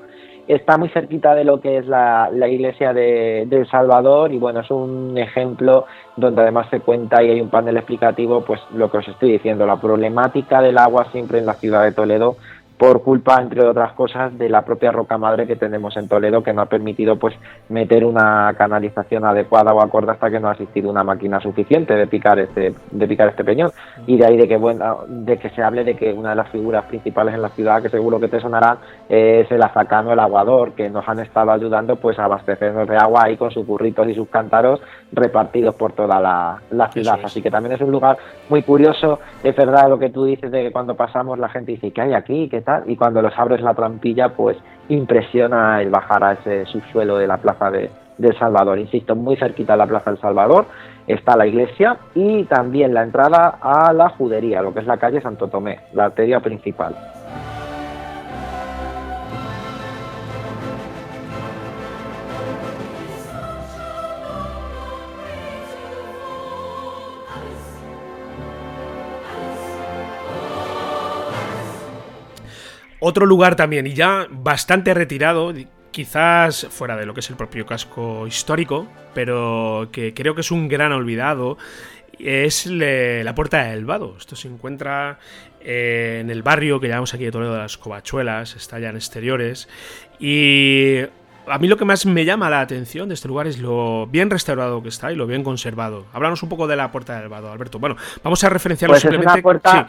está muy cerquita de lo que es la, iglesia de, El Salvador y bueno, es un ejemplo donde además se cuenta y hay un panel explicativo, pues lo que os estoy diciendo, la problemática del agua siempre en la ciudad de Toledo por culpa, entre otras cosas, de la propia roca madre que tenemos en Toledo, que no ha permitido pues meter una canalización adecuada o acorde hasta que no ha existido una máquina suficiente de picar este, de picar este peñón. Y de ahí de que bueno, de que se hable de que una de las figuras principales en la ciudad, que seguro que te sonará, es el azacano, el aguador, que nos han estado ayudando pues a abastecernos de agua ahí con sus burritos y sus cántaros repartidos por toda la, ciudad. Así que también es un lugar muy curioso. Es verdad lo que tú dices de que cuando pasamos la gente dice, ¿qué hay aquí? ¿Qué tal? Y cuando los abres la trampilla, pues impresiona el bajar a ese subsuelo de la plaza de, Salvador. Insisto, muy cerquita de la plaza del Salvador está la iglesia y también la entrada a la judería, lo que es la calle Santo Tomé, la arteria principal. Otro lugar también, y ya bastante retirado, quizás fuera de lo que es el propio casco histórico, pero que creo que es un gran olvidado, es la Puerta del Vado. Esto se encuentra eh, en el barrio que llamamos aquí de Toledo de las Covachuelas, está ya en exteriores, y a mí lo que más me llama la atención de este lugar es lo bien restaurado que está y lo bien conservado. Háblanos un poco de la Puerta del Vado, Alberto. Bueno, vamos a referenciarlo pues simplemente. puerta...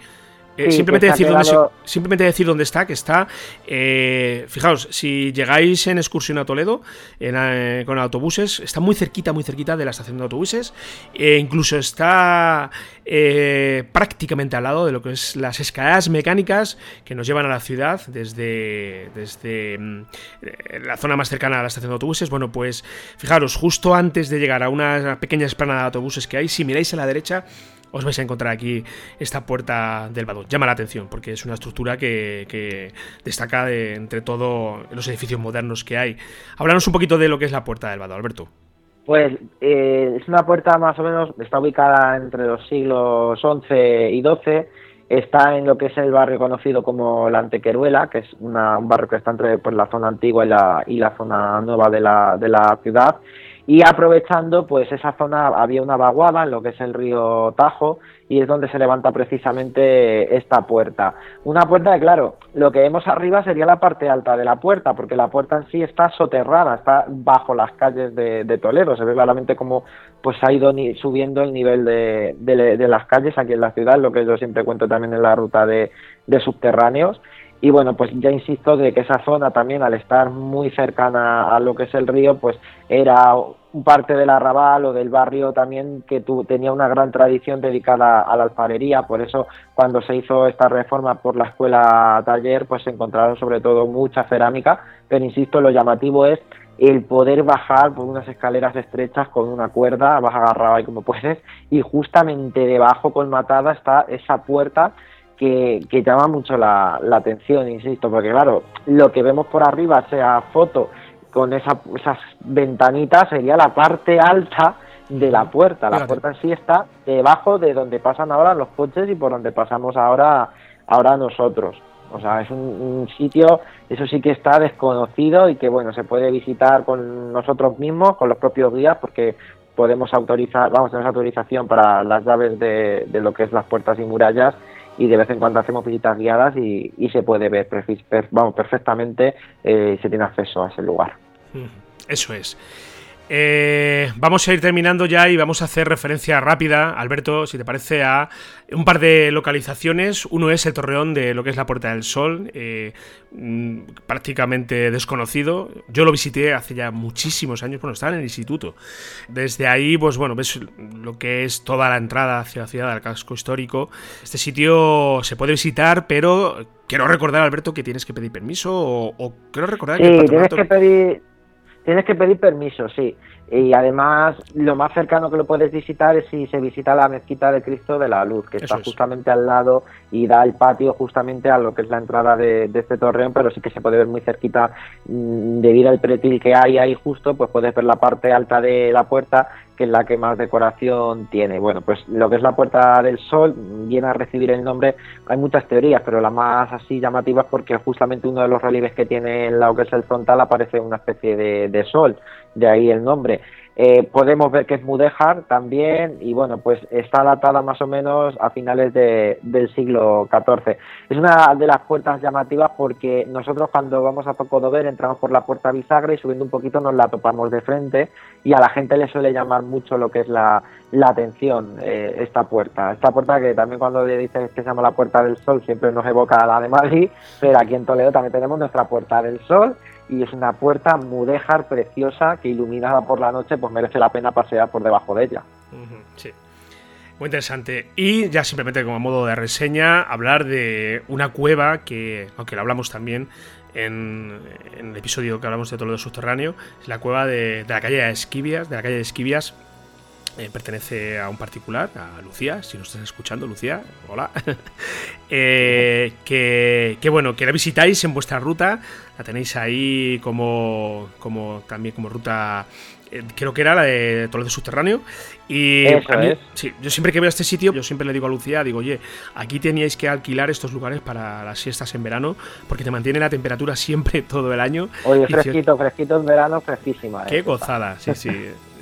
Eh, simplemente, decir dónde, simplemente decir dónde está, que está. Eh, fijaos, si llegáis en excursión a Toledo eh, con autobuses, está muy cerquita, muy cerquita de la estación de autobuses. incluso está prácticamente al lado de lo que es las escaleras mecánicas que nos llevan a la ciudad desde, desde mm, la zona más cercana a la estación de autobuses. Bueno, pues fijaros, justo antes de llegar a una pequeña esplanada de autobuses que hay, si miráis a la derecha, os vais a encontrar aquí esta puerta del vado. Llama la atención porque es una estructura que, destaca de, entre todos los edificios modernos que hay. Háblanos un poquito de lo que es la puerta del vado, Alberto. Pues eh, es una puerta más o menos, está ubicada entre los siglos XI y XII, está en lo que es el barrio conocido como la Antequeruela, que es un barrio que está entre pues, la zona antigua y la, y la zona nueva de la, de la ciudad, y aprovechando pues esa zona había una vaguada en lo que es el río Tajo y es donde se levanta precisamente esta puerta. Una puerta que claro, lo que vemos arriba sería la parte alta de la puerta porque la puerta en sí está soterrada, está bajo las calles de, Toledo, se ve claramente como pues ha ido subiendo el nivel de, de, las calles aquí en la ciudad, lo que yo siempre cuento también en la ruta de, de subterráneos y bueno, pues ya insisto de que esa zona también al estar muy cercana a lo que es el río, pues era parte del arrabal o del barrio también que tenía una gran tradición dedicada a la alfarería, por eso cuando se hizo esta reforma por la escuela taller, pues se encontraron sobre todo mucha cerámica, pero insisto, lo llamativo es el poder bajar por unas escaleras estrechas con una cuerda, vas agarrado ahí como puedes, y justamente debajo colmatada está esa puerta que, llama mucho la, atención, insisto, porque claro, lo que vemos por arriba, sea foto con esa, esas ventanitas, sería la parte alta de la puerta. La puerta en sí está debajo de donde pasan ahora los coches y por donde pasamos ahora, ahora nosotros. O sea, es un, sitio, eso sí que está desconocido y que, bueno, se puede visitar con nosotros mismos, con los propios guías, porque podemos autorizar, vamos, tenemos autorización para las llaves de, de lo que es las puertas y murallas y de vez en cuando hacemos visitas guiadas y, se puede ver vamos, perfectamente eh, se tiene acceso a ese lugar. Eso es. Eh, vamos a ir terminando ya y vamos a hacer referencia rápida, Alberto, si te parece, a un par de localizaciones. Uno es el torreón de lo que es la Puerta del Sol, eh, mm, prácticamente desconocido. Yo lo visité hace ya muchísimos años, bueno, estaba en el instituto. Desde ahí, pues bueno, ves lo que es toda la entrada hacia la ciudad, del casco histórico. Este sitio se puede visitar, pero quiero recordar, Alberto, que tienes que pedir permiso o, quiero recordar que... Sí, tienes que pedir Tienes que pedir permiso, sí. Y además, lo más cercano que lo puedes visitar es si se visita la mezquita de Cristo de la Luz, que está justamente al lado y da el patio justamente a lo que es la entrada de, este torreón, pero sí que se puede ver muy cerquita mm, debido al pretil que hay ahí justo, pues puedes ver la parte alta de la puerta que es la que más decoración tiene. Bueno, pues lo que es la Puerta del Sol viene a recibir el nombre, hay muchas teorías, pero la más así llamativa es porque justamente uno de los relieves que tiene en lo que es el frontal aparece una especie de, de sol, de ahí el nombre. Eh, podemos ver que es mudéjar también y bueno, pues está datada más o menos a finales del siglo XIV. Es una de las puertas llamativas porque nosotros cuando vamos a Zocodover entramos por la puerta bisagra y subiendo un poquito nos la topamos de frente y a la gente le suele llamar mucho lo que es la, atención eh, esta puerta. Esta puerta que también cuando le dices que se llama la Puerta del Sol siempre nos evoca la de Madrid, pero aquí en Toledo también tenemos nuestra Puerta del Sol y es una puerta mudéjar preciosa que iluminada por la noche pues merece la pena pasear por debajo de ella. sí. Muy interesante. Y ya simplemente como modo de reseña, hablar de una cueva que, aunque lo hablamos también en, el episodio que hablamos de Toledo Subterráneo, es la cueva de, la calle de Esquivias, de la calle de Esquivias, eh, pertenece a un particular, a Lucía, si nos estás escuchando, Lucía, hola. Eh, que, que, bueno, que la visitáis en vuestra ruta, la tenéis ahí como, como también como ruta eh, creo que era la de Toledo Subterráneo. Y sí, yo siempre que veo este sitio, yo siempre le digo a Lucía, digo, oye, aquí teníais que alquilar estos lugares para las siestas en verano, porque te mantiene la temperatura siempre todo el año. Oye, fresquito, fresquito en verano, fresquísima. Qué gozada, sí, sí.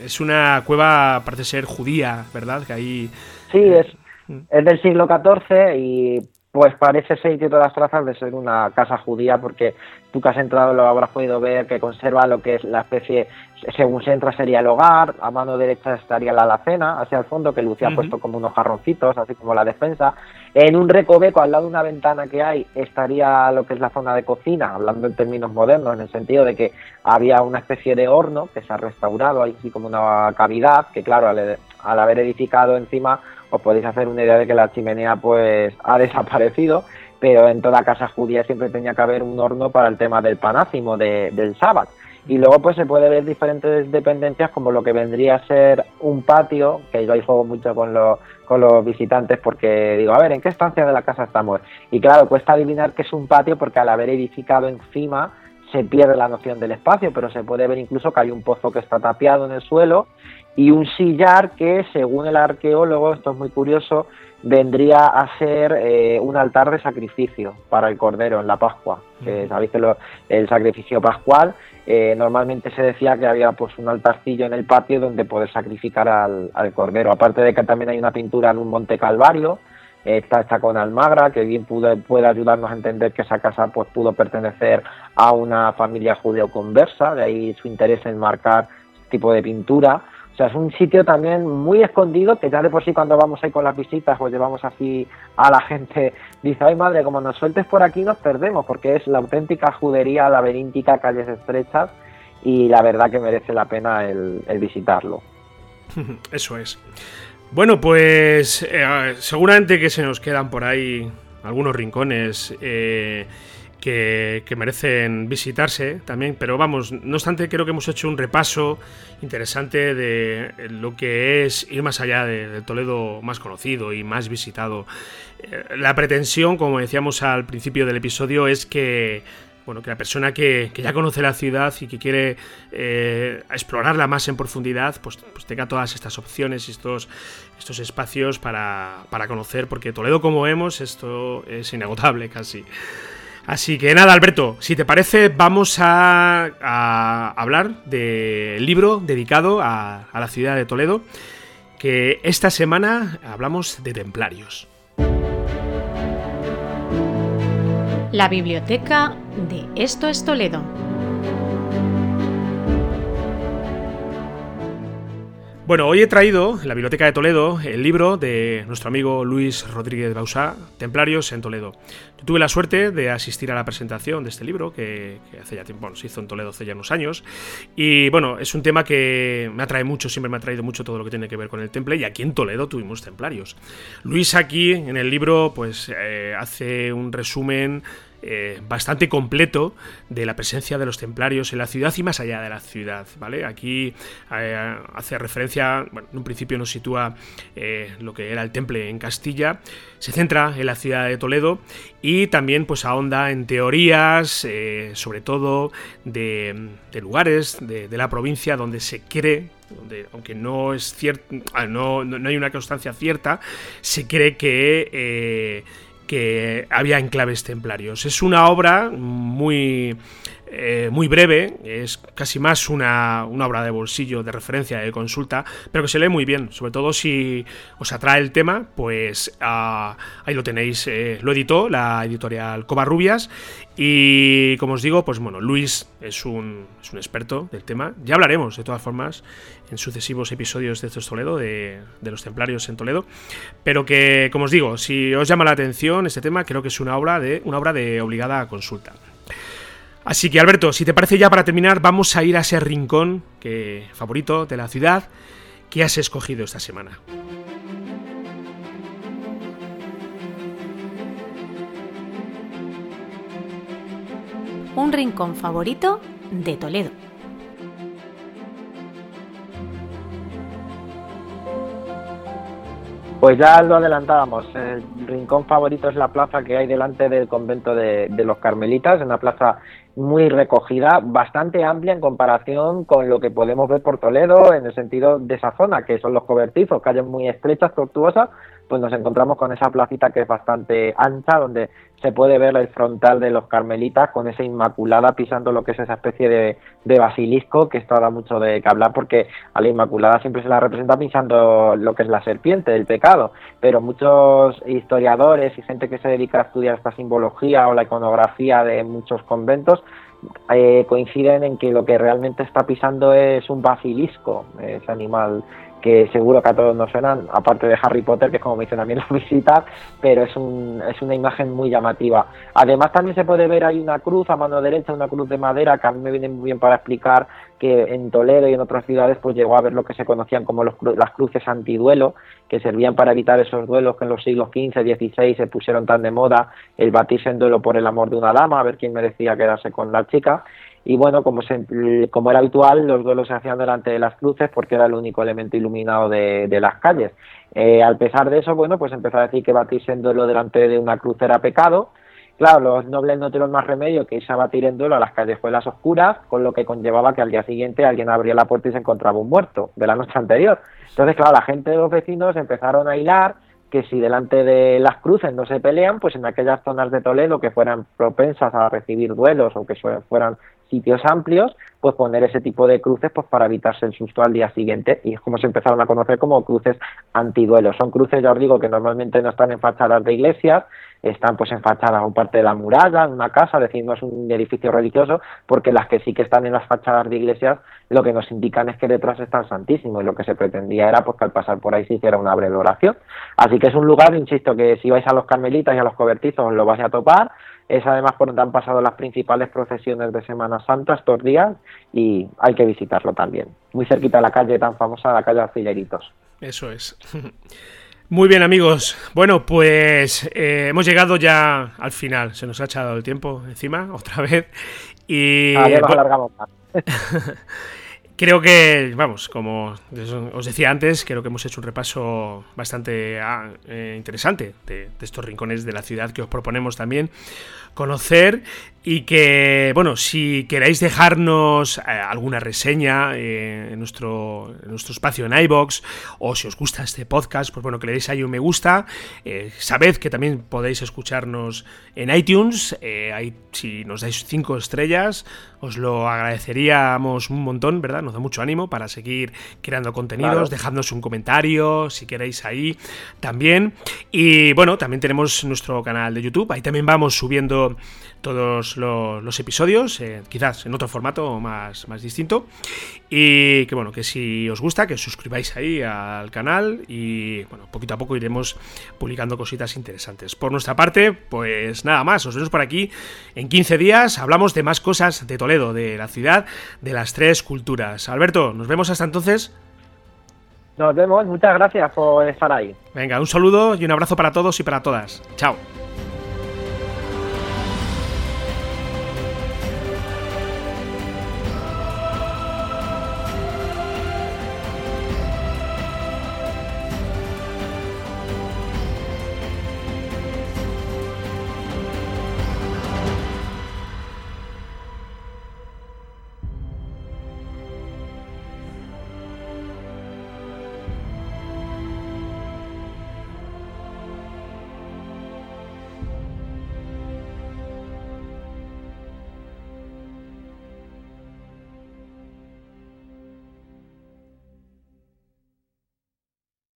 Es una cueva, parece ser judía, ¿verdad? Que ahí... Sí, es, mm. es del siglo XIV y pues parece ser y tiene todas las trazas de ser una casa judía porque tú que has entrado lo habrás podido ver que conserva lo que es la especie, según se entra sería el hogar, a mano derecha estaría la alacena, hacia el fondo que Lucía ha puesto como unos jarroncitos, así como la defensa. En un recoveco al lado de una ventana que hay estaría lo que es la zona de cocina, hablando en términos modernos, en el sentido de que había una especie de horno que se ha restaurado, así como una cavidad, que claro, al, haber edificado encima os podéis hacer una idea de que la chimenea pues ha desaparecido, pero en toda casa judía siempre tenía que haber un horno para el tema del panácimo, del sábado. Y luego pues se puede ver diferentes dependencias como lo que vendría a ser un patio, que yo ahí juego mucho con los, con los visitantes porque digo, a ver, ¿en qué estancia de la casa estamos? Y claro, cuesta adivinar que es un patio porque al haber edificado encima se pierde la noción del espacio, pero se puede ver incluso que hay un pozo que está tapiado en el suelo y un sillar que, según el arqueólogo, esto es muy curioso, vendría a ser eh, un altar de sacrificio para el cordero en la Pascua. Que sabéis que el sacrificio pascual eh, normalmente se decía que había pues un altarcillo en el patio donde poder sacrificar al, cordero. Aparte de que también hay una pintura en un monte Calvario, está esta con Almagra, que bien puede ayudarnos a entender que esa casa pues pudo pertenecer a una familia judeo-conversa, de ahí su interés en marcar este tipo de pintura. O sea, es un sitio también muy escondido que ya de por sí cuando vamos ahí con las visitas pues llevamos así a la gente, dice, ay madre, como nos sueltes por aquí nos perdemos porque es la auténtica judería laberíntica, calles estrechas y la verdad que merece la pena el, visitarlo. Eso es. Bueno, pues eh, seguramente que se nos quedan por ahí algunos rincones. Eh, que, merecen visitarse también, pero vamos, no obstante creo que hemos hecho un repaso interesante de lo que es ir más allá del Toledo más conocido y más visitado. Eh, la pretensión, como decíamos al principio del episodio, es que bueno, que la persona que, ya conoce la ciudad y que quiere eh, explorarla más en profundidad, pues, pues, tenga todas estas opciones y estos, estos espacios para, para conocer, porque Toledo, como vemos, esto es inagotable casi. Así que nada, Alberto, si te parece, vamos a, hablar del libro dedicado a, a la ciudad de Toledo, que esta semana hablamos de templarios. La biblioteca de Esto es Toledo. Bueno, hoy he traído en la Biblioteca de Toledo el libro de nuestro amigo Luis Rodríguez Bausá, Templarios en Toledo. Yo tuve la suerte de asistir a la presentación de este libro, que, hace ya tiempo, se hizo en Toledo hace ya unos años. Y bueno, es un tema que me atrae mucho, siempre me ha traído mucho todo lo que tiene que ver con el temple, y aquí en Toledo tuvimos templarios. Luis aquí en el libro pues eh, hace un resumen eh, bastante completo de la presencia de los templarios en la ciudad y más allá de la ciudad, ¿vale? Aquí eh, hace referencia, bueno, en un principio nos sitúa eh, lo que era el temple en Castilla, se centra en la ciudad de Toledo y también pues ahonda en teorías, sobre todo de, lugares de, la provincia donde se cree aunque no es cierto, ah, no, no, hay una constancia cierta, se cree que que había enclaves templarios. Es una obra muy eh, muy breve, es casi más una, obra de bolsillo, de referencia, de consulta, pero que se lee muy bien, sobre todo si os atrae el tema, pues ah, ahí lo tenéis, eh, lo editó la editorial Covarrubias y como os digo, pues bueno, Luis es un, es un experto del tema, ya hablaremos de todas formas en sucesivos episodios de estos Toledo, de, de, los templarios en Toledo, pero que, como os digo, si os llama la atención este tema, creo que es una obra de, una obra de obligada consulta. Así que Alberto, si te parece ya para terminar, vamos a ir a ese rincón que, favorito de la ciudad que has escogido esta semana. Un rincón favorito de Toledo. Pues ya lo adelantábamos, el rincón favorito es la plaza que hay delante del convento de, de los Carmelitas, una plaza muy recogida, bastante amplia en comparación con lo que podemos ver por Toledo en el sentido de esa zona, que son los cobertizos, calles muy estrechas, tortuosas, pues nos encontramos con esa placita que es bastante ancha, donde se puede ver el frontal de los carmelitas con esa inmaculada pisando lo que es esa especie de, de basilisco, que esto da mucho de que hablar porque a la inmaculada siempre se la representa pisando lo que es la serpiente, el pecado, pero muchos historiadores y gente que se dedica a estudiar esta simbología o la iconografía de muchos conventos eh, coinciden en que lo que realmente está pisando es un basilisco, ese animal que seguro que a todos nos suenan, aparte de Harry Potter, que es como me dicen también la visita, pero es, un, es una imagen muy llamativa. Además también se puede ver ahí una cruz a mano derecha, una cruz de madera, que a mí me viene muy bien para explicar que en Toledo y en otras ciudades pues llegó a ver lo que se conocían como los, las cruces antiduelo, que servían para evitar esos duelos que en los siglos XV, XVI se pusieron tan de moda, el batirse en duelo por el amor de una dama, a ver quién merecía quedarse con la chica, y bueno, como, como era habitual, los duelos se hacían delante de las cruces porque era el único elemento iluminado de, de las calles. Eh, al pesar de eso, bueno, pues empezó a decir que batirse en duelo delante de una cruz era pecado. Claro, los nobles no tuvieron más remedio que irse a batir en duelo a las callejuelas oscuras, con lo que conllevaba que al día siguiente alguien abría la puerta y se encontraba un muerto de la noche anterior. Entonces, claro, la gente de los vecinos empezaron a hilar que si delante de las cruces no se pelean, pues en aquellas zonas de Toledo que fueran propensas a recibir duelos o que fueran sitios amplios, pues poner ese tipo de cruces pues para evitarse el susto al día siguiente y es como se empezaron a conocer como cruces antiduelos. Son cruces, ya os digo, que normalmente no están en fachadas de iglesias, están pues en fachadas o parte de la muralla, en una casa, decir, no es un edificio religioso, porque las que sí que están en las fachadas de iglesias lo que nos indican es que detrás está el Santísimo y lo que se pretendía era pues que al pasar por ahí se hiciera una breve oración. Así que es un lugar, insisto, que si vais a los carmelitas y a los cobertizos lo vais a topar, es además por donde han pasado las principales procesiones de Semana Santa estos días y hay que visitarlo también. Muy cerquita de la calle tan famosa, la calle Arcilleritos. Eso es. Muy bien amigos, bueno pues eh, hemos llegado ya al final, se nos ha echado el tiempo encima otra vez. Y... Ah, nos alargamos más. Creo que, vamos, como os decía antes, creo que hemos hecho un repaso bastante ah, eh, interesante de, estos rincones de la ciudad que os proponemos también conocer y que, bueno, si queréis dejarnos eh, alguna reseña eh, en, nuestro, nuestro espacio en iBox o si os gusta este podcast, pues bueno, que le deis ahí un me gusta. Eh, sabed que también podéis escucharnos en iTunes. Ahí, si nos dais cinco estrellas, os lo agradeceríamos un montón, ¿verdad? Nos da mucho ánimo para seguir creando contenidos. Dejadnos un comentario si queréis ahí también. Y bueno, también tenemos nuestro canal de YouTube. Ahí también vamos subiendo todos los, episodios, eh, quizás en otro formato más, más distinto. Y que bueno, que si os gusta, que os suscribáis ahí al canal y bueno, poquito a poco iremos publicando cositas interesantes. Por nuestra parte, pues nada más, os vemos por aquí en 15 días, hablamos de más cosas de Toledo, de la ciudad, de las tres culturas. Alberto, nos vemos hasta entonces. Nos vemos, muchas gracias por estar ahí. Venga, un saludo y un abrazo para todos y para todas. Chao.